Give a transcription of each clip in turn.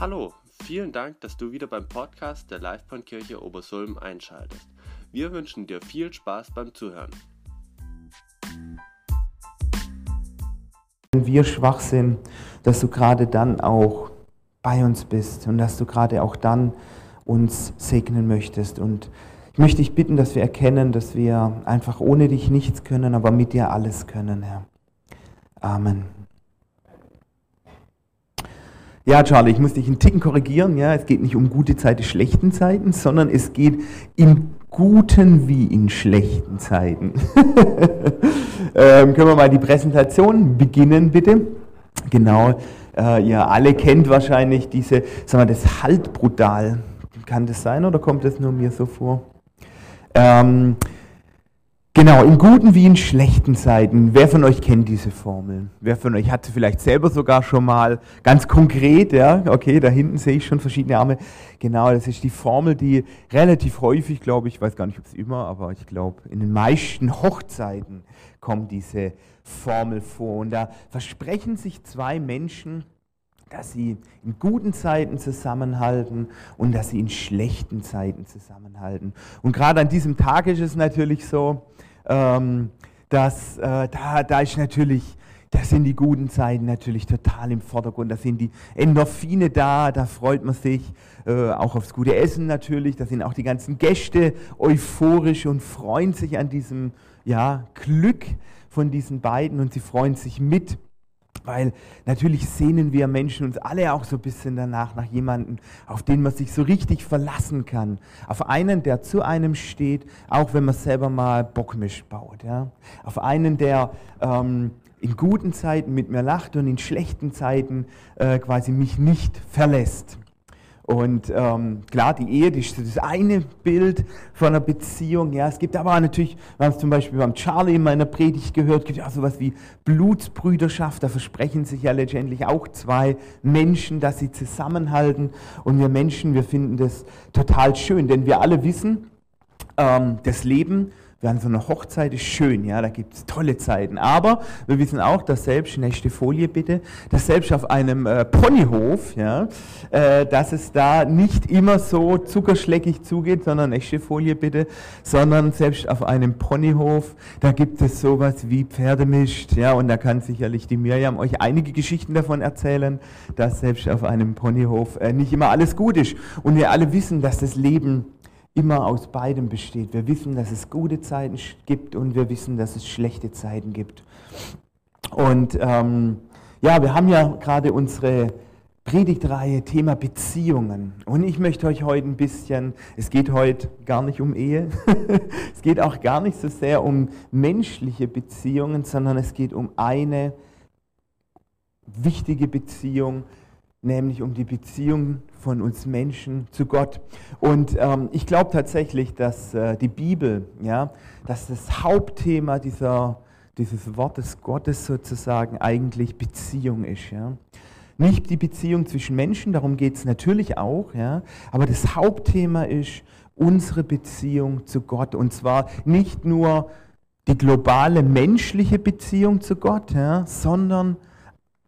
Hallo, vielen Dank, dass du wieder beim Podcast der Livebahnkirche Obersulm einschaltest. Wir wünschen dir viel Spaß beim Zuhören. Wenn wir schwach sind, dass du gerade dann auch bei uns bist und dass du gerade auch dann uns segnen möchtest. Und ich möchte dich bitten, dass wir erkennen, dass wir einfach ohne dich nichts können, aber mit dir alles können, Herr. Amen. Ja, Charlie, ich muss dich einen Ticken korrigieren. Ja, es geht nicht um gute Zeiten, schlechten Zeiten, sondern es geht in guten wie in schlechten Zeiten. ähm, können wir mal die Präsentation beginnen, bitte? Genau, äh, ihr alle kennt wahrscheinlich diese, sagen wir, das Halt brutal. Kann das sein oder kommt das nur mir so vor? Ähm, Genau, in guten wie in schlechten Zeiten. Wer von euch kennt diese Formel? Wer von euch hat sie vielleicht selber sogar schon mal ganz konkret, ja, okay, da hinten sehe ich schon verschiedene Arme. Genau, das ist die Formel, die relativ häufig, glaube ich, weiß gar nicht, ob es immer, aber ich glaube, in den meisten Hochzeiten kommt diese Formel vor. Und da versprechen sich zwei Menschen, dass sie in guten Zeiten zusammenhalten und dass sie in schlechten Zeiten zusammenhalten. Und gerade an diesem Tag ist es natürlich so, ähm, dass äh, da, da ist natürlich, da sind die guten Zeiten natürlich total im Vordergrund. Da sind die Endorphine da, da freut man sich äh, auch aufs gute Essen natürlich. Da sind auch die ganzen Gäste euphorisch und freuen sich an diesem ja, Glück von diesen beiden und sie freuen sich mit weil natürlich sehnen wir Menschen uns alle auch so ein bisschen danach nach jemandem, auf den man sich so richtig verlassen kann. Auf einen, der zu einem steht, auch wenn man selber mal Bockmisch baut. Ja? Auf einen, der ähm, in guten Zeiten mit mir lacht und in schlechten Zeiten äh, quasi mich nicht verlässt. Und ähm, klar, die Ehe, die ist das eine Bild von einer Beziehung. Ja, es gibt aber natürlich, wir haben es zum Beispiel beim Charlie in meiner Predigt gehört, gibt auch sowas wie Blutsbrüderschaft. Da versprechen sich ja letztendlich auch zwei Menschen, dass sie zusammenhalten. Und wir Menschen, wir finden das total schön, denn wir alle wissen, ähm, das Leben Während so eine Hochzeit ist schön, ja, da gibt es tolle Zeiten. Aber wir wissen auch, dass selbst, nächste Folie bitte, dass selbst auf einem äh, Ponyhof, ja, äh, dass es da nicht immer so zuckerschleckig zugeht, sondern nächste Folie bitte, sondern selbst auf einem Ponyhof, da gibt es sowas wie Pferdemischt, ja, und da kann sicherlich die Miriam euch einige Geschichten davon erzählen, dass selbst auf einem Ponyhof äh, nicht immer alles gut ist. Und wir alle wissen, dass das Leben immer aus beidem besteht. Wir wissen, dass es gute Zeiten gibt und wir wissen, dass es schlechte Zeiten gibt. Und ähm, ja, wir haben ja gerade unsere Predigtreihe Thema Beziehungen. Und ich möchte euch heute ein bisschen, es geht heute gar nicht um Ehe, es geht auch gar nicht so sehr um menschliche Beziehungen, sondern es geht um eine wichtige Beziehung, nämlich um die Beziehung von uns Menschen zu Gott. Und ähm, ich glaube tatsächlich, dass äh, die Bibel, ja, dass das Hauptthema dieser, dieses Wortes Gottes sozusagen eigentlich Beziehung ist. Ja. Nicht die Beziehung zwischen Menschen, darum geht es natürlich auch, ja, aber das Hauptthema ist unsere Beziehung zu Gott. Und zwar nicht nur die globale menschliche Beziehung zu Gott, ja, sondern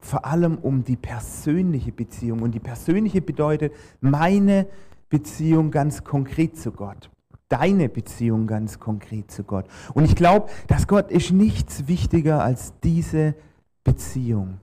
vor allem um die persönliche Beziehung. Und die persönliche bedeutet meine Beziehung ganz konkret zu Gott. Deine Beziehung ganz konkret zu Gott. Und ich glaube, dass Gott ist nichts wichtiger als diese Beziehung.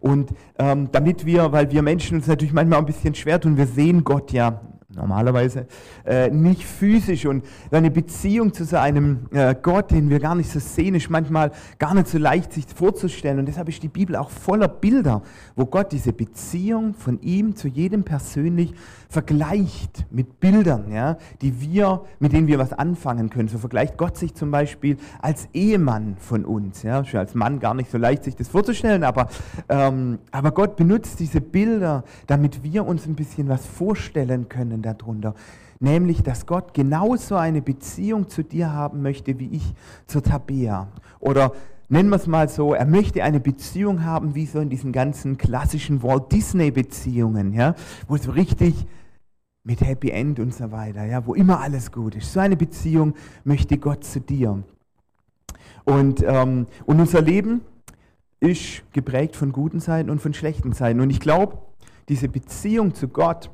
Und ähm, damit wir, weil wir Menschen uns natürlich manchmal ein bisschen schwer tun, wir sehen Gott ja normalerweise äh, nicht physisch. Und eine Beziehung zu so einem äh, Gott, den wir gar nicht so sehen, ist manchmal gar nicht so leicht sich vorzustellen. Und deshalb ist die Bibel auch voller Bilder, wo Gott diese Beziehung von ihm zu jedem persönlich vergleicht mit Bildern, ja, die wir, mit denen wir was anfangen können. So vergleicht Gott sich zum Beispiel als Ehemann von uns, ja, als Mann gar nicht so leicht sich das vorzustellen, aber, ähm, aber Gott benutzt diese Bilder, damit wir uns ein bisschen was vorstellen können darunter. Nämlich, dass Gott genauso eine Beziehung zu dir haben möchte, wie ich zur Tabea. Oder nennen wir es mal so, er möchte eine Beziehung haben, wie so in diesen ganzen klassischen Walt Disney-Beziehungen, ja, wo es richtig mit Happy End und so weiter, ja, wo immer alles gut ist. So eine Beziehung möchte Gott zu dir. Und, ähm, und unser Leben ist geprägt von guten Zeiten und von schlechten Zeiten. Und ich glaube, diese Beziehung zu Gott,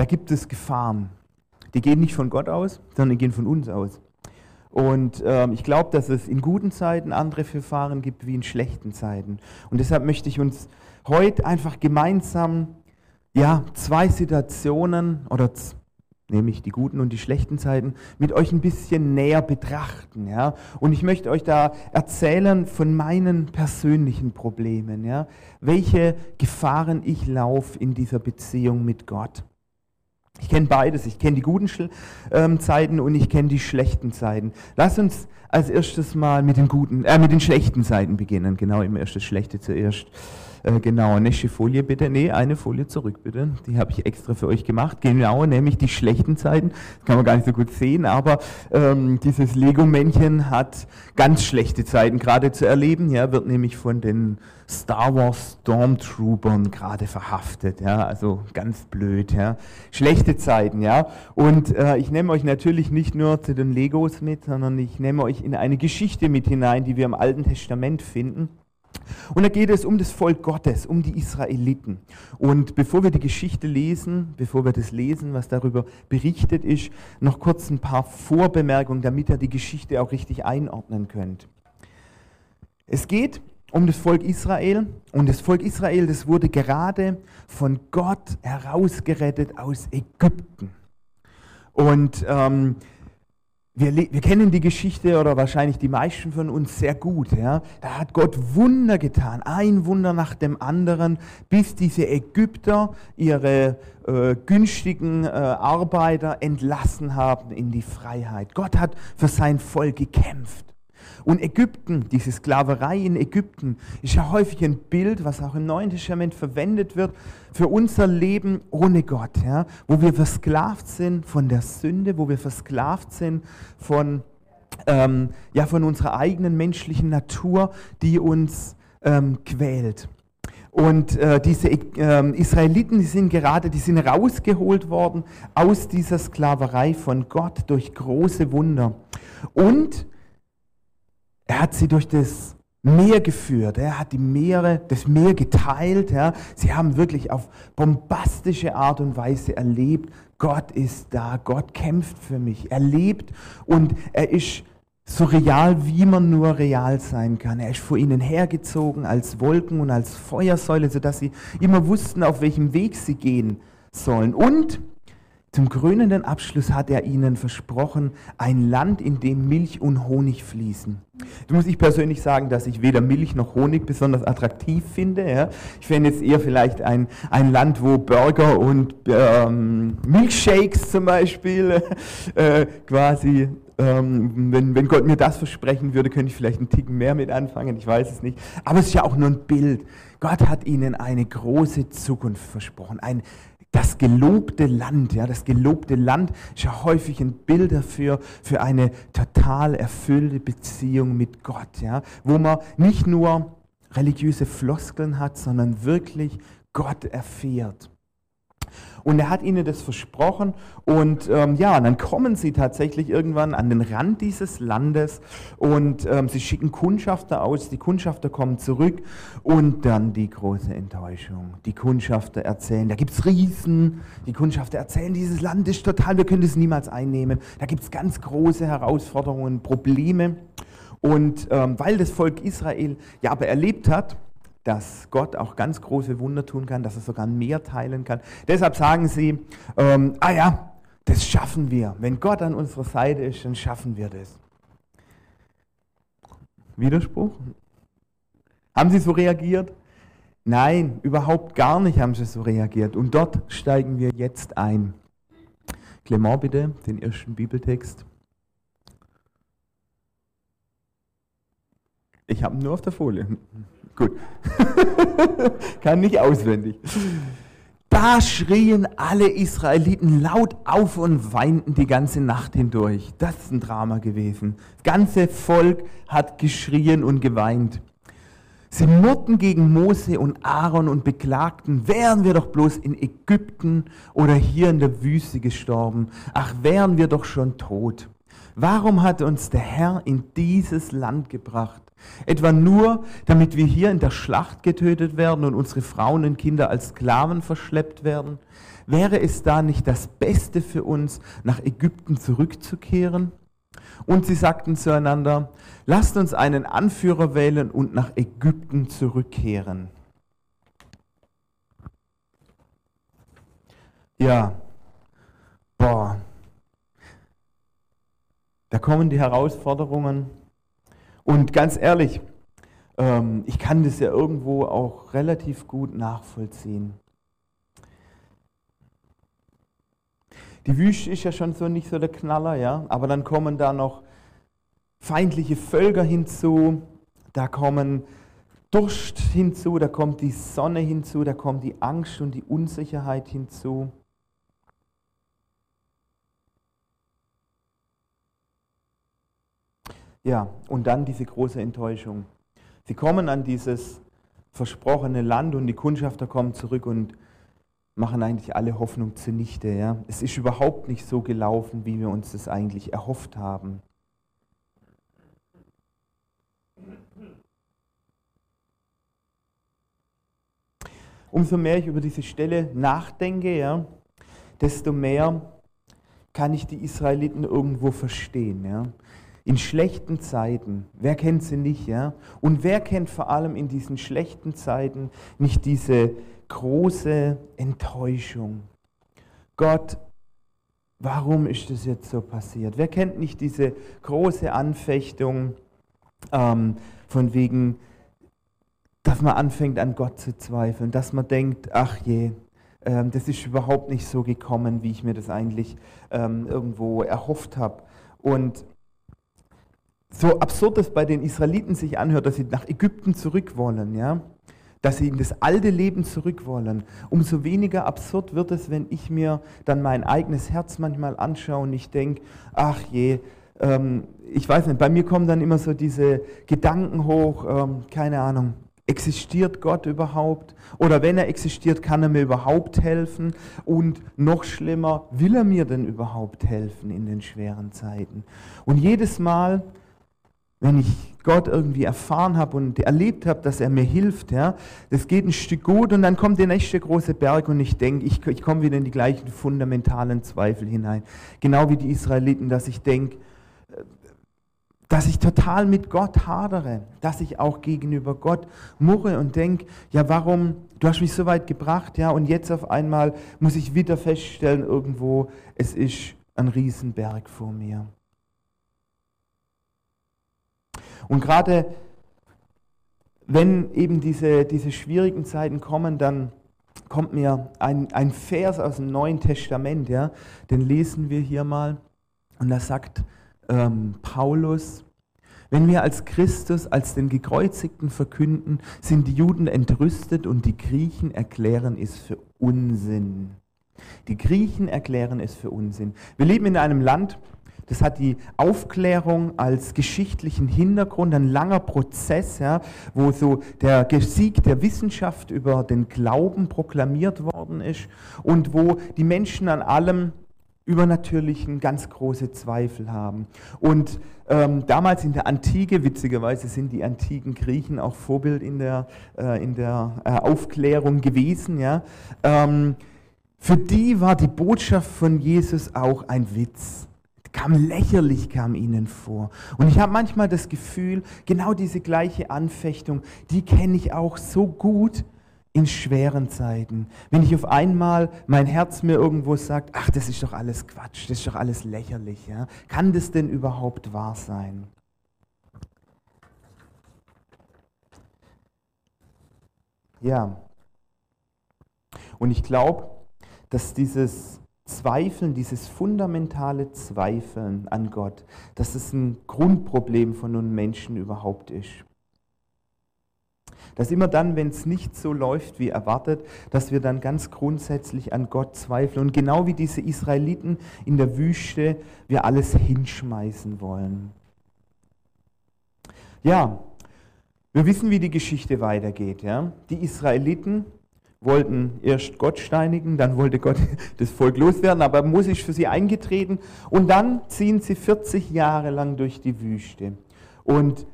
da gibt es Gefahren. Die gehen nicht von Gott aus, sondern die gehen von uns aus. Und ähm, ich glaube, dass es in guten Zeiten andere Verfahren gibt wie in schlechten Zeiten. Und deshalb möchte ich uns heute einfach gemeinsam ja, zwei Situationen oder nämlich die guten und die schlechten Zeiten, mit euch ein bisschen näher betrachten. Ja? Und ich möchte euch da erzählen von meinen persönlichen Problemen, ja? welche Gefahren ich laufe in dieser Beziehung mit Gott. Ich kenne beides. Ich kenne die guten ähm, Zeiten und ich kenne die schlechten Zeiten. Lass uns als erstes mal mit den guten, äh, mit den schlechten Zeiten beginnen. Genau, immer erst das Schlechte zuerst. Äh, genau, nächste Folie bitte. Nee, eine Folie zurück bitte. Die habe ich extra für euch gemacht. Genau, nämlich die schlechten Zeiten. Das kann man gar nicht so gut sehen, aber ähm, dieses Lego-Männchen hat ganz schlechte Zeiten gerade zu erleben. Ja, wird nämlich von den Star Wars Stormtroopern gerade verhaftet. Ja, also ganz blöd. Ja, schlechte Zeiten. Ja, und äh, ich nehme euch natürlich nicht nur zu den Legos mit, sondern ich nehme euch in eine Geschichte mit hinein, die wir im Alten Testament finden. Und da geht es um das Volk Gottes, um die Israeliten. Und bevor wir die Geschichte lesen, bevor wir das lesen, was darüber berichtet ist, noch kurz ein paar Vorbemerkungen, damit ihr die Geschichte auch richtig einordnen könnt. Es geht um das Volk Israel und das Volk Israel, das wurde gerade von Gott herausgerettet aus Ägypten. Und ähm, wir, wir, kennen die Geschichte oder wahrscheinlich die meisten von uns sehr gut. Ja? Da hat Gott Wunder getan, ein Wunder nach dem anderen, bis diese Ägypter ihre äh, günstigen äh, Arbeiter entlassen haben in die Freiheit. Gott hat für sein Volk gekämpft. Und Ägypten, diese Sklaverei in Ägypten, ist ja häufig ein Bild, was auch im Neuen Testament verwendet wird, für unser Leben ohne Gott, ja? wo wir versklavt sind von der Sünde, wo wir versklavt sind von, ähm, ja, von unserer eigenen menschlichen Natur, die uns ähm, quält. Und äh, diese äh, Israeliten, die sind gerade, die sind rausgeholt worden aus dieser Sklaverei von Gott durch große Wunder. Und er hat sie durch das Meer geführt. Er hat die Meere, das Meer geteilt. Ja. Sie haben wirklich auf bombastische Art und Weise erlebt, Gott ist da, Gott kämpft für mich. Er lebt und er ist so real, wie man nur real sein kann. Er ist vor ihnen hergezogen als Wolken und als Feuersäule, sodass sie immer wussten, auf welchem Weg sie gehen sollen. Und zum krönenden Abschluss hat er ihnen versprochen, ein Land, in dem Milch und Honig fließen. Da muss ich persönlich sagen, dass ich weder Milch noch Honig besonders attraktiv finde. Ja. Ich fände jetzt eher vielleicht ein, ein Land, wo Burger und ähm, Milkshakes zum Beispiel äh, quasi, ähm, wenn, wenn Gott mir das versprechen würde, könnte ich vielleicht einen Ticken mehr mit anfangen, ich weiß es nicht. Aber es ist ja auch nur ein Bild. Gott hat ihnen eine große Zukunft versprochen, ein das gelobte Land, ja, das gelobte Land ist ja häufig ein Bild dafür, für eine total erfüllte Beziehung mit Gott, ja, wo man nicht nur religiöse Floskeln hat, sondern wirklich Gott erfährt. Und er hat ihnen das versprochen. Und ähm, ja, dann kommen sie tatsächlich irgendwann an den Rand dieses Landes und ähm, sie schicken Kundschafter aus. Die Kundschafter kommen zurück und dann die große Enttäuschung. Die Kundschafter erzählen, da gibt es Riesen. Die Kundschafter erzählen, dieses Land ist total, wir können es niemals einnehmen. Da gibt es ganz große Herausforderungen, Probleme. Und ähm, weil das Volk Israel ja aber erlebt hat, dass Gott auch ganz große Wunder tun kann, dass er sogar mehr teilen kann. Deshalb sagen sie, ähm, ah ja, das schaffen wir. Wenn Gott an unserer Seite ist, dann schaffen wir das. Widerspruch? Haben sie so reagiert? Nein, überhaupt gar nicht haben sie so reagiert. Und dort steigen wir jetzt ein. Clement bitte, den ersten Bibeltext. Ich habe nur auf der Folie. Gut. Kann nicht auswendig. Da schrien alle Israeliten laut auf und weinten die ganze Nacht hindurch. Das ist ein Drama gewesen. Das ganze Volk hat geschrien und geweint. Sie murrten gegen Mose und Aaron und beklagten, wären wir doch bloß in Ägypten oder hier in der Wüste gestorben. Ach, wären wir doch schon tot. Warum hat uns der Herr in dieses Land gebracht? Etwa nur, damit wir hier in der Schlacht getötet werden und unsere Frauen und Kinder als Sklaven verschleppt werden? Wäre es da nicht das Beste für uns, nach Ägypten zurückzukehren? Und sie sagten zueinander, lasst uns einen Anführer wählen und nach Ägypten zurückkehren. Ja, boah, da kommen die Herausforderungen. Und ganz ehrlich, ähm, ich kann das ja irgendwo auch relativ gut nachvollziehen. Die Wüste ist ja schon so nicht so der Knaller, ja, aber dann kommen da noch feindliche Völker hinzu, da kommen Durst hinzu, da kommt die Sonne hinzu, da kommt die Angst und die Unsicherheit hinzu. Ja, und dann diese große Enttäuschung. Sie kommen an dieses versprochene Land und die Kundschafter kommen zurück und machen eigentlich alle Hoffnung zunichte. Ja? Es ist überhaupt nicht so gelaufen, wie wir uns das eigentlich erhofft haben. Umso mehr ich über diese Stelle nachdenke, ja, desto mehr kann ich die Israeliten irgendwo verstehen. Ja. In schlechten Zeiten, wer kennt sie nicht, ja? Und wer kennt vor allem in diesen schlechten Zeiten nicht diese große Enttäuschung? Gott, warum ist das jetzt so passiert? Wer kennt nicht diese große Anfechtung ähm, von wegen, dass man anfängt an Gott zu zweifeln, dass man denkt, ach je, ähm, das ist überhaupt nicht so gekommen, wie ich mir das eigentlich ähm, irgendwo erhofft habe. Und so absurd es bei den Israeliten sich anhört, dass sie nach Ägypten zurück wollen, ja, dass sie in das alte Leben zurück wollen, umso weniger absurd wird es, wenn ich mir dann mein eigenes Herz manchmal anschaue und ich denke, ach je, ähm, ich weiß nicht, bei mir kommen dann immer so diese Gedanken hoch, ähm, keine Ahnung, existiert Gott überhaupt? Oder wenn er existiert, kann er mir überhaupt helfen? Und noch schlimmer, will er mir denn überhaupt helfen in den schweren Zeiten? Und jedes Mal, wenn ich Gott irgendwie erfahren habe und erlebt habe, dass er mir hilft, ja, das geht ein Stück gut und dann kommt der nächste große Berg und ich denke, ich, ich komme wieder in die gleichen fundamentalen Zweifel hinein. Genau wie die Israeliten, dass ich denke, dass ich total mit Gott hadere, dass ich auch gegenüber Gott murre und denke, ja, warum, du hast mich so weit gebracht, ja, und jetzt auf einmal muss ich wieder feststellen irgendwo, es ist ein Riesenberg vor mir. Und gerade wenn eben diese, diese schwierigen Zeiten kommen, dann kommt mir ein, ein Vers aus dem Neuen Testament, ja, den lesen wir hier mal. Und da sagt ähm, Paulus, wenn wir als Christus, als den Gekreuzigten verkünden, sind die Juden entrüstet und die Griechen erklären es für Unsinn. Die Griechen erklären es für Unsinn. Wir leben in einem Land, das hat die Aufklärung als geschichtlichen Hintergrund, ein langer Prozess, ja, wo so der Sieg der Wissenschaft über den Glauben proklamiert worden ist und wo die Menschen an allem Übernatürlichen ganz große Zweifel haben. Und ähm, damals in der Antike, witzigerweise sind die antiken Griechen auch Vorbild in der, äh, in der äh, Aufklärung gewesen, ja, ähm, für die war die Botschaft von Jesus auch ein Witz kam lächerlich, kam ihnen vor. Und ich habe manchmal das Gefühl, genau diese gleiche Anfechtung, die kenne ich auch so gut in schweren Zeiten. Wenn ich auf einmal mein Herz mir irgendwo sagt, ach, das ist doch alles Quatsch, das ist doch alles lächerlich. Ja? Kann das denn überhaupt wahr sein? Ja. Und ich glaube, dass dieses Zweifeln, dieses fundamentale Zweifeln an Gott, dass es ein Grundproblem von uns Menschen überhaupt ist. Dass immer dann, wenn es nicht so läuft wie erwartet, dass wir dann ganz grundsätzlich an Gott zweifeln und genau wie diese Israeliten in der Wüste wir alles hinschmeißen wollen. Ja, wir wissen, wie die Geschichte weitergeht. Ja? Die Israeliten wollten erst Gott steinigen, dann wollte Gott das Volk loswerden, aber Mose ist für sie eingetreten und dann ziehen sie 40 Jahre lang durch die Wüste. Und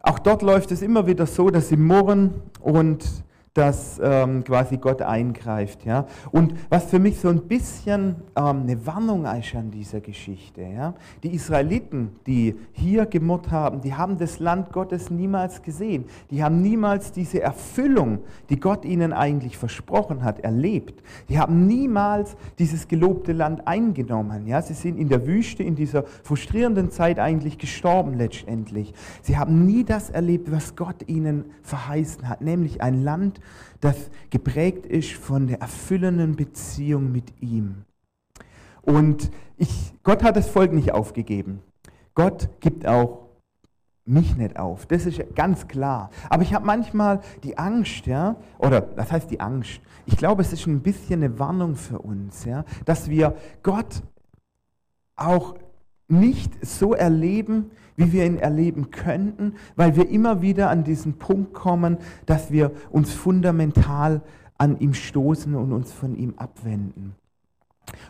auch dort läuft es immer wieder so, dass sie murren und dass ähm, quasi Gott eingreift. Ja? Und was für mich so ein bisschen ähm, eine Warnung ist an dieser Geschichte. Ja? Die Israeliten, die hier gemurrt haben, die haben das Land Gottes niemals gesehen. Die haben niemals diese Erfüllung, die Gott ihnen eigentlich versprochen hat, erlebt. Die haben niemals dieses gelobte Land eingenommen. Ja? Sie sind in der Wüste, in dieser frustrierenden Zeit eigentlich gestorben letztendlich. Sie haben nie das erlebt, was Gott ihnen verheißen hat, nämlich ein Land, das geprägt ist von der erfüllenden Beziehung mit ihm. Und ich, Gott hat das Volk nicht aufgegeben. Gott gibt auch mich nicht auf. Das ist ganz klar. Aber ich habe manchmal die Angst, ja, oder was heißt die Angst? Ich glaube, es ist ein bisschen eine Warnung für uns, ja, dass wir Gott auch nicht so erleben, wie wir ihn erleben könnten, weil wir immer wieder an diesen Punkt kommen, dass wir uns fundamental an ihm stoßen und uns von ihm abwenden.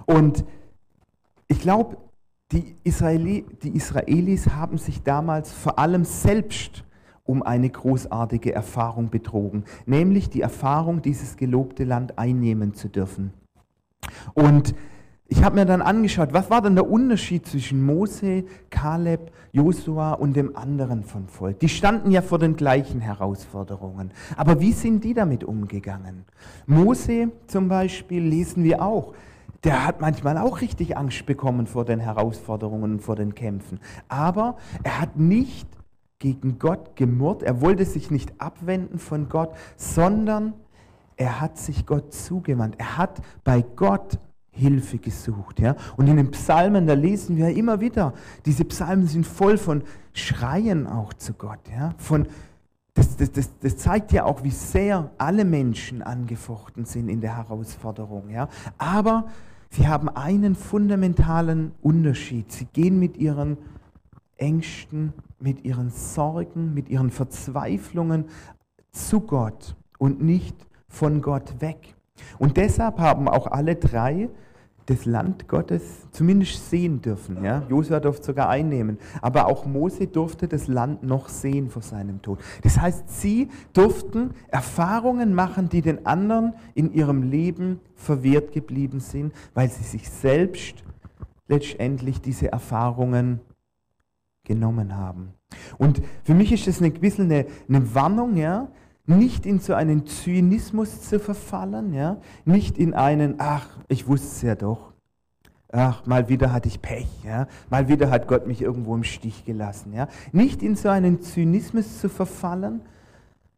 Und ich glaube, die, Israeli, die Israelis haben sich damals vor allem selbst um eine großartige Erfahrung betrogen, nämlich die Erfahrung, dieses gelobte Land einnehmen zu dürfen. Und ich habe mir dann angeschaut, was war denn der Unterschied zwischen Mose, Kaleb, Josua und dem anderen von Volk? Die standen ja vor den gleichen Herausforderungen. Aber wie sind die damit umgegangen? Mose zum Beispiel lesen wir auch. Der hat manchmal auch richtig Angst bekommen vor den Herausforderungen vor den Kämpfen. Aber er hat nicht gegen Gott gemurrt. Er wollte sich nicht abwenden von Gott, sondern er hat sich Gott zugewandt. Er hat bei Gott Hilfe gesucht. Ja? Und in den Psalmen, da lesen wir immer wieder, diese Psalmen sind voll von Schreien auch zu Gott. Ja? Von, das, das, das, das zeigt ja auch, wie sehr alle Menschen angefochten sind in der Herausforderung. Ja? Aber sie haben einen fundamentalen Unterschied. Sie gehen mit ihren Ängsten, mit ihren Sorgen, mit ihren Verzweiflungen zu Gott und nicht von Gott weg. Und deshalb haben auch alle drei das Land Gottes zumindest sehen dürfen. Ja? Josua durfte sogar einnehmen, aber auch Mose durfte das Land noch sehen vor seinem Tod. Das heißt, sie durften Erfahrungen machen, die den anderen in ihrem Leben verwehrt geblieben sind, weil sie sich selbst letztendlich diese Erfahrungen genommen haben. Und für mich ist das ein eine, eine Warnung, ja, nicht in so einen Zynismus zu verfallen, ja? nicht in einen, ach, ich wusste es ja doch, ach, mal wieder hatte ich Pech, ja? mal wieder hat Gott mich irgendwo im Stich gelassen. Ja? Nicht in so einen Zynismus zu verfallen,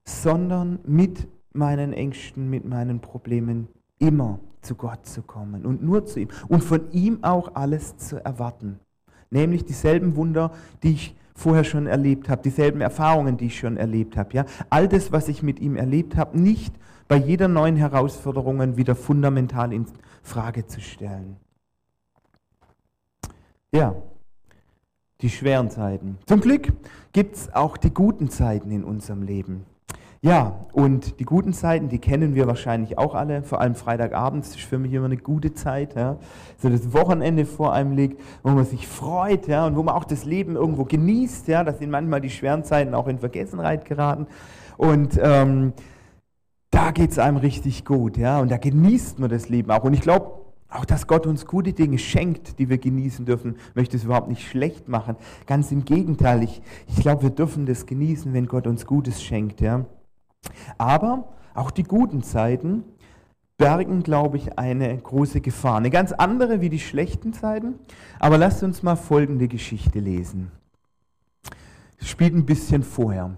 sondern mit meinen Ängsten, mit meinen Problemen immer zu Gott zu kommen und nur zu ihm und von ihm auch alles zu erwarten. Nämlich dieselben Wunder, die ich vorher schon erlebt habe, dieselben Erfahrungen, die ich schon erlebt habe. Ja? All das, was ich mit ihm erlebt habe, nicht bei jeder neuen Herausforderung wieder fundamental in Frage zu stellen. Ja, die schweren Zeiten. Zum Glück gibt es auch die guten Zeiten in unserem Leben. Ja, und die guten Zeiten, die kennen wir wahrscheinlich auch alle, vor allem Freitagabends ist für mich immer eine gute Zeit, ja. so das Wochenende vor einem liegt, wo man sich freut ja, und wo man auch das Leben irgendwo genießt. Ja. Das sind manchmal die schweren Zeiten auch in Vergessenheit geraten. Und ähm, da geht es einem richtig gut ja, und da genießt man das Leben auch. Und ich glaube, auch dass Gott uns gute Dinge schenkt, die wir genießen dürfen, möchte es überhaupt nicht schlecht machen. Ganz im Gegenteil, ich, ich glaube, wir dürfen das genießen, wenn Gott uns Gutes schenkt. Ja. Aber auch die guten Zeiten bergen, glaube ich, eine große Gefahr. Eine ganz andere wie die schlechten Zeiten. Aber lasst uns mal folgende Geschichte lesen. Es spielt ein bisschen vorher.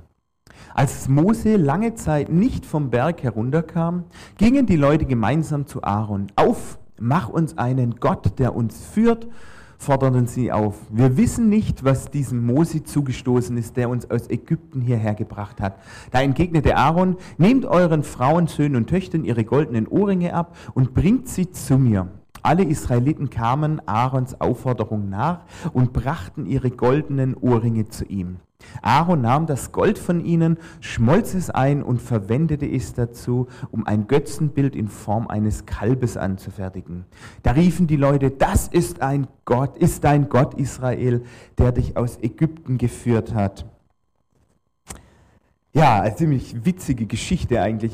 Als Mose lange Zeit nicht vom Berg herunterkam, gingen die Leute gemeinsam zu Aaron. Auf, mach uns einen Gott, der uns führt forderten sie auf. Wir wissen nicht, was diesem Mose zugestoßen ist, der uns aus Ägypten hierher gebracht hat. Da entgegnete Aaron, nehmt euren Frauen, Söhnen und Töchtern ihre goldenen Ohrringe ab und bringt sie zu mir. Alle Israeliten kamen Aarons Aufforderung nach und brachten ihre goldenen Ohrringe zu ihm. Aaron nahm das Gold von ihnen, schmolz es ein und verwendete es dazu, um ein Götzenbild in Form eines Kalbes anzufertigen. Da riefen die Leute, das ist ein Gott, ist dein Gott Israel, der dich aus Ägypten geführt hat. Ja, eine ziemlich witzige Geschichte eigentlich.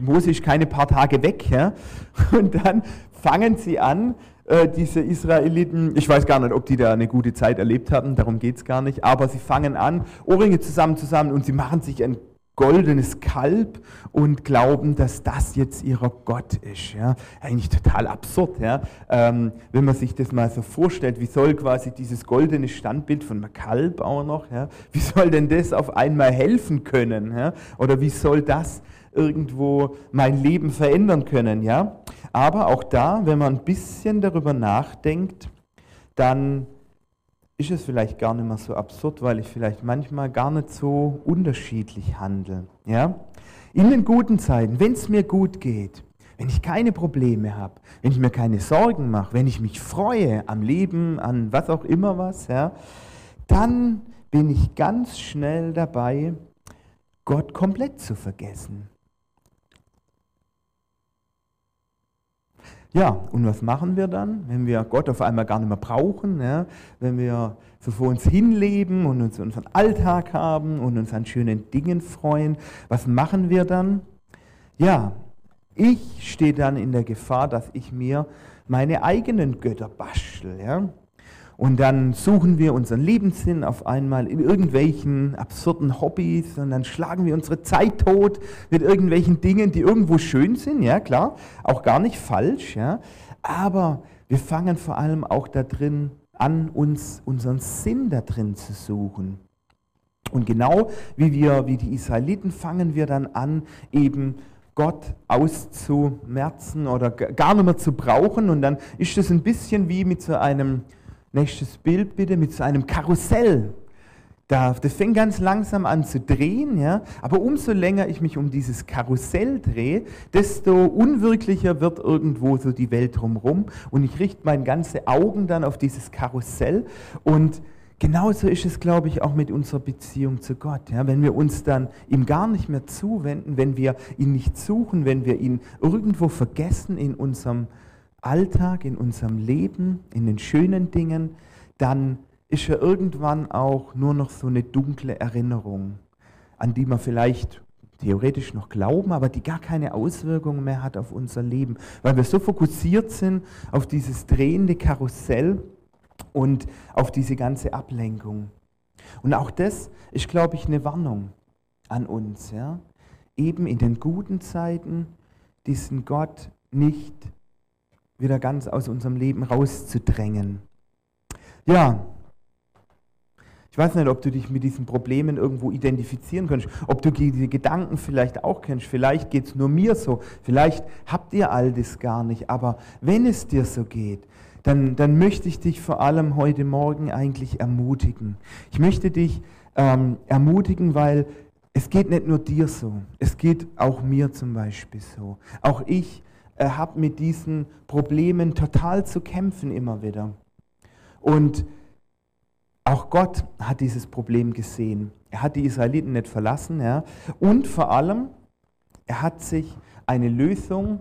Mose ist keine paar Tage weg. Ja? Und dann fangen sie an, äh, diese Israeliten, ich weiß gar nicht, ob die da eine gute Zeit erlebt haben, darum geht es gar nicht, aber sie fangen an, Ohrringe zusammen zusammen und sie machen sich ein goldenes Kalb und glauben, dass das jetzt ihrer Gott ist. Ja? Eigentlich total absurd, ja? Ähm, wenn man sich das mal so vorstellt. Wie soll quasi dieses goldene Standbild von einem Kalb auch noch, ja? wie soll denn das auf einmal helfen können? Ja? Oder wie soll das irgendwo mein Leben verändern können? Ja? Aber auch da, wenn man ein bisschen darüber nachdenkt, dann ist es vielleicht gar nicht mehr so absurd, weil ich vielleicht manchmal gar nicht so unterschiedlich handle. Ja? In den guten Zeiten, wenn es mir gut geht, wenn ich keine Probleme habe, wenn ich mir keine Sorgen mache, wenn ich mich freue am Leben, an was auch immer was, ja, dann bin ich ganz schnell dabei, Gott komplett zu vergessen. Ja, und was machen wir dann, wenn wir Gott auf einmal gar nicht mehr brauchen, ja? wenn wir so vor uns hinleben und uns unseren Alltag haben und uns an schönen Dingen freuen? Was machen wir dann? Ja, ich stehe dann in der Gefahr, dass ich mir meine eigenen Götter bastel. Ja? Und dann suchen wir unseren Lebenssinn auf einmal in irgendwelchen absurden Hobbys und dann schlagen wir unsere Zeit tot mit irgendwelchen Dingen, die irgendwo schön sind, ja klar, auch gar nicht falsch, ja. Aber wir fangen vor allem auch da drin an, uns unseren Sinn da drin zu suchen. Und genau wie wir, wie die Israeliten, fangen wir dann an, eben Gott auszumerzen oder gar nicht mehr zu brauchen. Und dann ist das ein bisschen wie mit so einem Nächstes Bild bitte mit so einem Karussell. Das fängt ganz langsam an zu drehen, ja? aber umso länger ich mich um dieses Karussell drehe, desto unwirklicher wird irgendwo so die Welt drumherum und ich richte meine ganze Augen dann auf dieses Karussell und genauso ist es, glaube ich, auch mit unserer Beziehung zu Gott. Ja? Wenn wir uns dann ihm gar nicht mehr zuwenden, wenn wir ihn nicht suchen, wenn wir ihn irgendwo vergessen in unserem Alltag, in unserem Leben, in den schönen Dingen, dann ist er irgendwann auch nur noch so eine dunkle Erinnerung, an die wir vielleicht theoretisch noch glauben, aber die gar keine Auswirkungen mehr hat auf unser Leben, weil wir so fokussiert sind auf dieses drehende Karussell und auf diese ganze Ablenkung. Und auch das ist, glaube ich, eine Warnung an uns, ja? eben in den guten Zeiten diesen Gott nicht wieder ganz aus unserem Leben rauszudrängen. Ja, ich weiß nicht, ob du dich mit diesen Problemen irgendwo identifizieren kannst, ob du diese Gedanken vielleicht auch kennst. Vielleicht geht es nur mir so, vielleicht habt ihr all das gar nicht. Aber wenn es dir so geht, dann, dann möchte ich dich vor allem heute Morgen eigentlich ermutigen. Ich möchte dich ähm, ermutigen, weil es geht nicht nur dir so, es geht auch mir zum Beispiel so. Auch ich habe mit diesen Problemen total zu kämpfen immer wieder. Und auch Gott hat dieses Problem gesehen. Er hat die Israeliten nicht verlassen. Ja. Und vor allem, er hat sich eine Lösung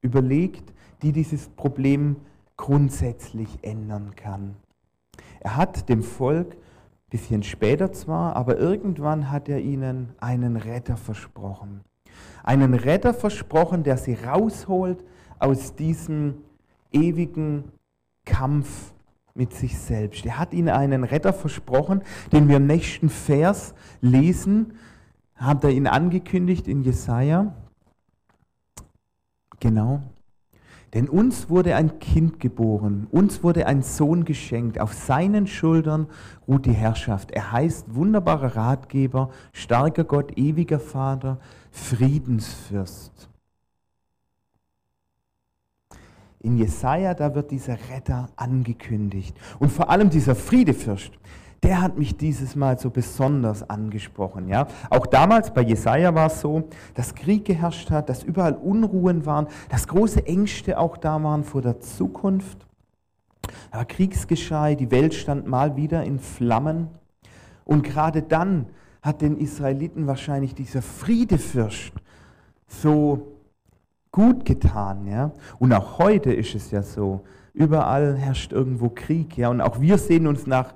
überlegt, die dieses Problem grundsätzlich ändern kann. Er hat dem Volk, bisschen später zwar, aber irgendwann hat er ihnen einen Retter versprochen einen Retter versprochen, der sie rausholt aus diesem ewigen Kampf mit sich selbst. Er hat ihnen einen Retter versprochen, den wir im nächsten Vers lesen, hat er ihn angekündigt in Jesaja. Genau. Denn uns wurde ein Kind geboren, uns wurde ein Sohn geschenkt, auf seinen Schultern ruht die Herrschaft. Er heißt wunderbarer Ratgeber, starker Gott, ewiger Vater, Friedensfürst. In Jesaja, da wird dieser Retter angekündigt. Und vor allem dieser Friedefürst, der hat mich dieses Mal so besonders angesprochen. Ja? Auch damals bei Jesaja war es so, dass Krieg geherrscht hat, dass überall Unruhen waren, dass große Ängste auch da waren vor der Zukunft. Da Kriegsgeschrei, die Welt stand mal wieder in Flammen. Und gerade dann hat den Israeliten wahrscheinlich dieser Friedefürst so gut getan. Ja? Und auch heute ist es ja so. Überall herrscht irgendwo Krieg. Ja? Und auch wir sehen uns nach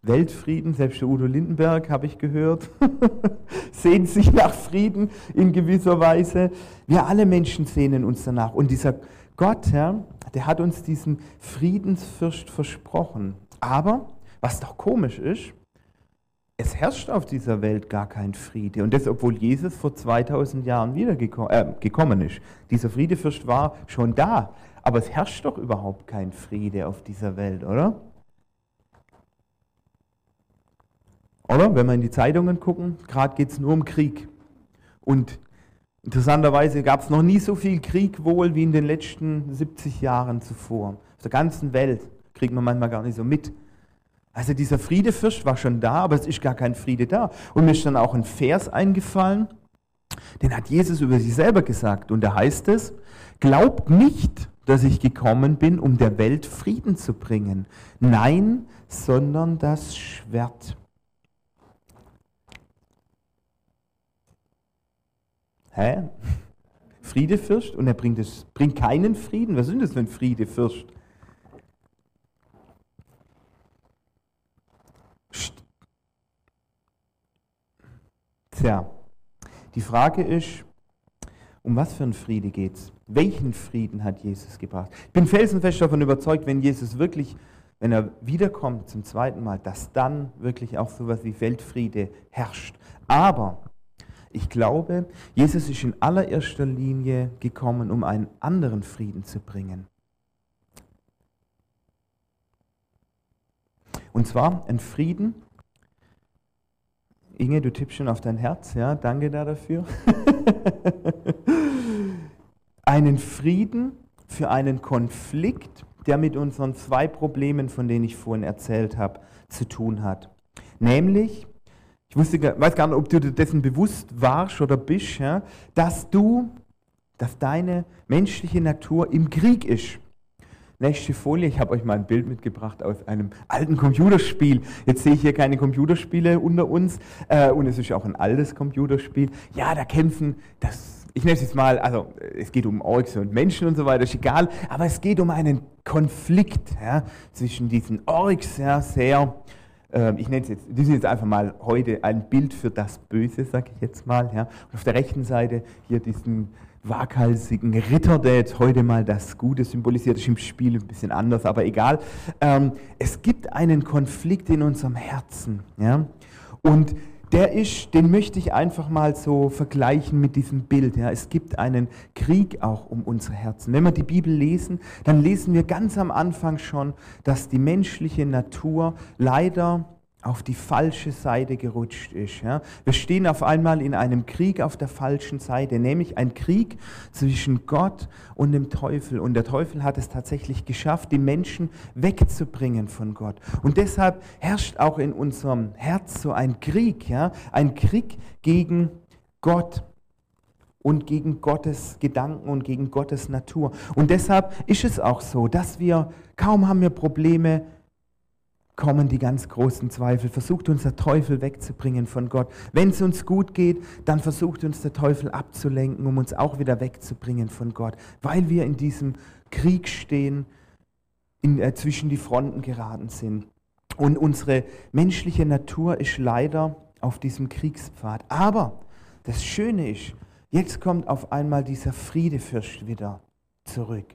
Weltfrieden, selbst der Udo Lindenberg, habe ich gehört, sehnt sich nach Frieden in gewisser Weise. Wir alle Menschen sehnen uns danach. Und dieser Gott, ja, der hat uns diesen Friedensfürst versprochen. Aber, was doch komisch ist, es herrscht auf dieser Welt gar kein Friede. Und das, obwohl Jesus vor 2000 Jahren wiedergekommen äh, gekommen ist. Dieser Friedefürst war schon da. Aber es herrscht doch überhaupt kein Friede auf dieser Welt, oder? Oder? Wenn wir in die Zeitungen gucken, gerade geht es nur um Krieg. Und interessanterweise gab es noch nie so viel Krieg wohl wie in den letzten 70 Jahren zuvor. Auf der ganzen Welt kriegt man manchmal gar nicht so mit. Also dieser Friedefürst war schon da, aber es ist gar kein Friede da. Und mir ist dann auch ein Vers eingefallen, den hat Jesus über sich selber gesagt. Und da heißt es, glaubt nicht, dass ich gekommen bin, um der Welt Frieden zu bringen. Nein, sondern das Schwert. Hä? Friedefürst und er bringt, es, bringt keinen Frieden. Was ist das für ein Friedefürst? Tja, die Frage ist, um was für einen Friede geht es? Welchen Frieden hat Jesus gebracht? Ich bin felsenfest davon überzeugt, wenn Jesus wirklich, wenn er wiederkommt zum zweiten Mal, dass dann wirklich auch so etwas wie Weltfriede herrscht. Aber ich glaube, Jesus ist in allererster Linie gekommen, um einen anderen Frieden zu bringen. Und zwar ein Frieden. Inge, du tippst schon auf dein Herz, ja, danke da dafür. einen Frieden für einen Konflikt, der mit unseren zwei Problemen, von denen ich vorhin erzählt habe, zu tun hat. Nämlich ich wusste, weiß gar nicht, ob du dir dessen bewusst warst oder bist, ja, dass du, dass deine menschliche Natur im Krieg ist. Nächste Folie, ich habe euch mal ein Bild mitgebracht aus einem alten Computerspiel. Jetzt sehe ich hier keine Computerspiele unter uns äh, und es ist auch ein altes Computerspiel. Ja, da kämpfen, das, ich nenne es jetzt mal, also es geht um Orks und Menschen und so weiter, ist egal, aber es geht um einen Konflikt ja, zwischen diesen Orks, ja, sehr ich nenne es jetzt, das ist jetzt einfach mal heute ein Bild für das Böse, sage ich jetzt mal. Ja. Und auf der rechten Seite hier diesen waghalsigen Ritter, der jetzt heute mal das Gute symbolisiert, ist im Spiel ein bisschen anders, aber egal. Ähm, es gibt einen Konflikt in unserem Herzen. Ja. Und der ist, den möchte ich einfach mal so vergleichen mit diesem Bild. Ja. Es gibt einen Krieg auch um unsere Herzen. Wenn wir die Bibel lesen, dann lesen wir ganz am Anfang schon, dass die menschliche Natur leider auf die falsche Seite gerutscht ist. Ja. Wir stehen auf einmal in einem Krieg auf der falschen Seite, nämlich ein Krieg zwischen Gott und dem Teufel. Und der Teufel hat es tatsächlich geschafft, die Menschen wegzubringen von Gott. Und deshalb herrscht auch in unserem Herz so ein Krieg, ja, ein Krieg gegen Gott und gegen Gottes Gedanken und gegen Gottes Natur. Und deshalb ist es auch so, dass wir, kaum haben wir Probleme, kommen die ganz großen Zweifel. Versucht uns der Teufel wegzubringen von Gott. Wenn es uns gut geht, dann versucht uns der Teufel abzulenken, um uns auch wieder wegzubringen von Gott, weil wir in diesem Krieg stehen, in, äh, zwischen die Fronten geraten sind. Und unsere menschliche Natur ist leider auf diesem Kriegspfad. Aber das Schöne ist, jetzt kommt auf einmal dieser Friedefürst wieder zurück.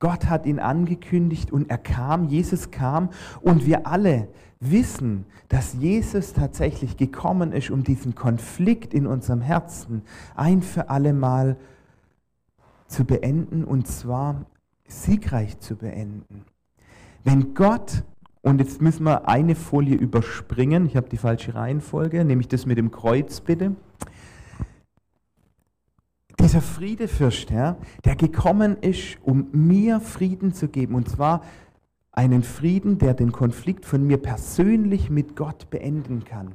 Gott hat ihn angekündigt und er kam, Jesus kam und wir alle wissen, dass Jesus tatsächlich gekommen ist, um diesen Konflikt in unserem Herzen ein für alle Mal zu beenden und zwar siegreich zu beenden. Wenn Gott, und jetzt müssen wir eine Folie überspringen, ich habe die falsche Reihenfolge, nämlich das mit dem Kreuz bitte dieser Friedefürst, ja, der gekommen ist, um mir Frieden zu geben. Und zwar einen Frieden, der den Konflikt von mir persönlich mit Gott beenden kann,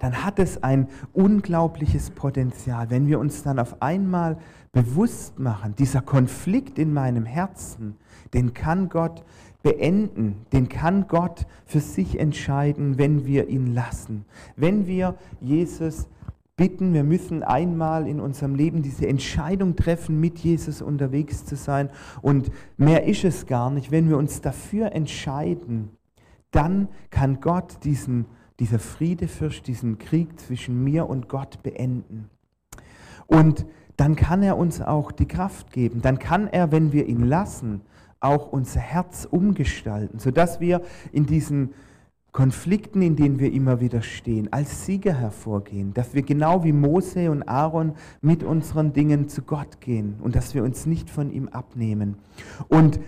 dann hat es ein unglaubliches Potenzial, wenn wir uns dann auf einmal bewusst machen, dieser Konflikt in meinem Herzen, den kann Gott beenden, den kann Gott für sich entscheiden, wenn wir ihn lassen. Wenn wir Jesus bitten, wir müssen einmal in unserem Leben diese Entscheidung treffen, mit Jesus unterwegs zu sein. Und mehr ist es gar nicht. Wenn wir uns dafür entscheiden, dann kann Gott diesen, dieser Friedefürst, diesen Krieg zwischen mir und Gott beenden. Und dann kann er uns auch die Kraft geben. Dann kann er, wenn wir ihn lassen, auch unser Herz umgestalten, sodass wir in diesen Konflikten, in denen wir immer wieder stehen, als Sieger hervorgehen, dass wir genau wie Mose und Aaron mit unseren Dingen zu Gott gehen und dass wir uns nicht von ihm abnehmen. Und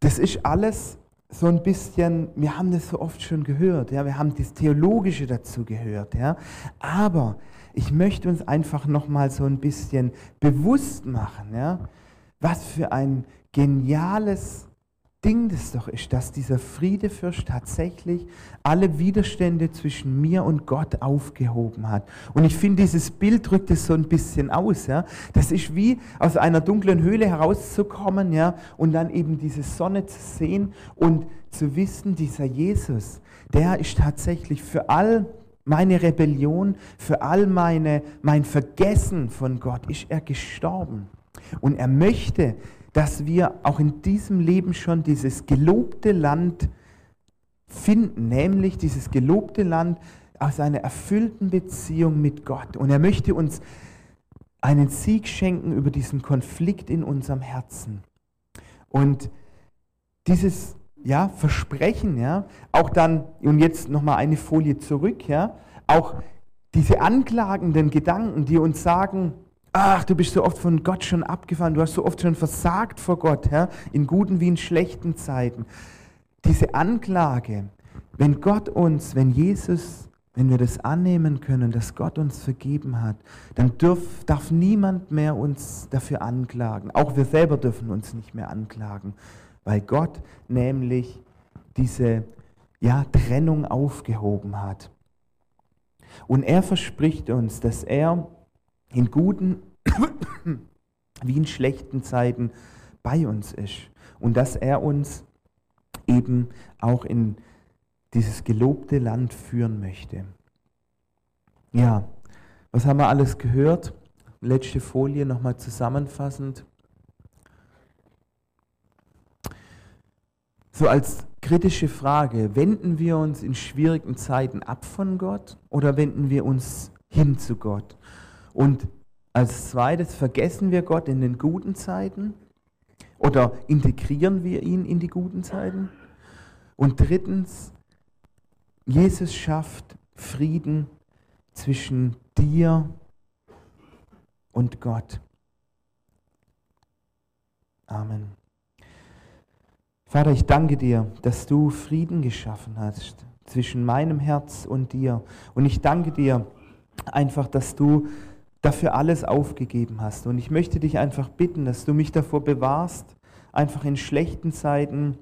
das ist alles so ein bisschen, wir haben das so oft schon gehört, ja, wir haben das Theologische dazu gehört, ja, aber ich möchte uns einfach nochmal so ein bisschen bewusst machen, ja, was für ein geniales Ding das doch ist, dass dieser Friedefürst tatsächlich alle Widerstände zwischen mir und Gott aufgehoben hat. Und ich finde, dieses Bild drückt es so ein bisschen aus. Ja? Das ist wie aus einer dunklen Höhle herauszukommen ja? und dann eben diese Sonne zu sehen und zu wissen, dieser Jesus, der ist tatsächlich für all meine Rebellion, für all meine, mein Vergessen von Gott, ist er gestorben. Und er möchte, dass wir auch in diesem Leben schon dieses gelobte Land finden, nämlich dieses gelobte Land aus einer erfüllten Beziehung mit Gott. Und er möchte uns einen Sieg schenken über diesen Konflikt in unserem Herzen. Und dieses ja, Versprechen, ja, auch dann, und jetzt nochmal eine Folie zurück, ja, auch diese anklagenden Gedanken, die uns sagen, ach, du bist so oft von Gott schon abgefahren, du hast so oft schon versagt vor Gott, ja, in guten wie in schlechten Zeiten. Diese Anklage, wenn Gott uns, wenn Jesus, wenn wir das annehmen können, dass Gott uns vergeben hat, dann dürf, darf niemand mehr uns dafür anklagen. Auch wir selber dürfen uns nicht mehr anklagen, weil Gott nämlich diese ja, Trennung aufgehoben hat. Und er verspricht uns, dass er in guten wie in schlechten Zeiten bei uns ist und dass er uns eben auch in dieses gelobte Land führen möchte. Ja, was haben wir alles gehört? Letzte Folie nochmal zusammenfassend. So als kritische Frage, wenden wir uns in schwierigen Zeiten ab von Gott oder wenden wir uns hin zu Gott? Und als zweites, vergessen wir Gott in den guten Zeiten oder integrieren wir ihn in die guten Zeiten? Und drittens, Jesus schafft Frieden zwischen dir und Gott. Amen. Vater, ich danke dir, dass du Frieden geschaffen hast zwischen meinem Herz und dir. Und ich danke dir einfach, dass du dafür alles aufgegeben hast. Und ich möchte dich einfach bitten, dass du mich davor bewahrst, einfach in schlechten Zeiten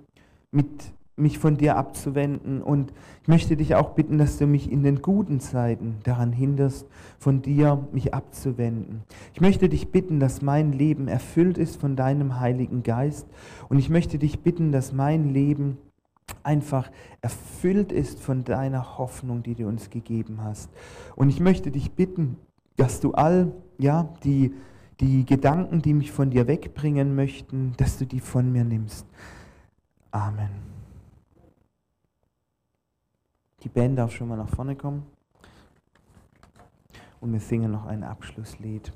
mit mich von dir abzuwenden. Und ich möchte dich auch bitten, dass du mich in den guten Zeiten daran hinderst, von dir mich abzuwenden. Ich möchte dich bitten, dass mein Leben erfüllt ist von deinem Heiligen Geist. Und ich möchte dich bitten, dass mein Leben einfach erfüllt ist von deiner Hoffnung, die du uns gegeben hast. Und ich möchte dich bitten, dass du all ja, die, die Gedanken, die mich von dir wegbringen möchten, dass du die von mir nimmst. Amen. Die Band darf schon mal nach vorne kommen und wir singen noch ein Abschlusslied.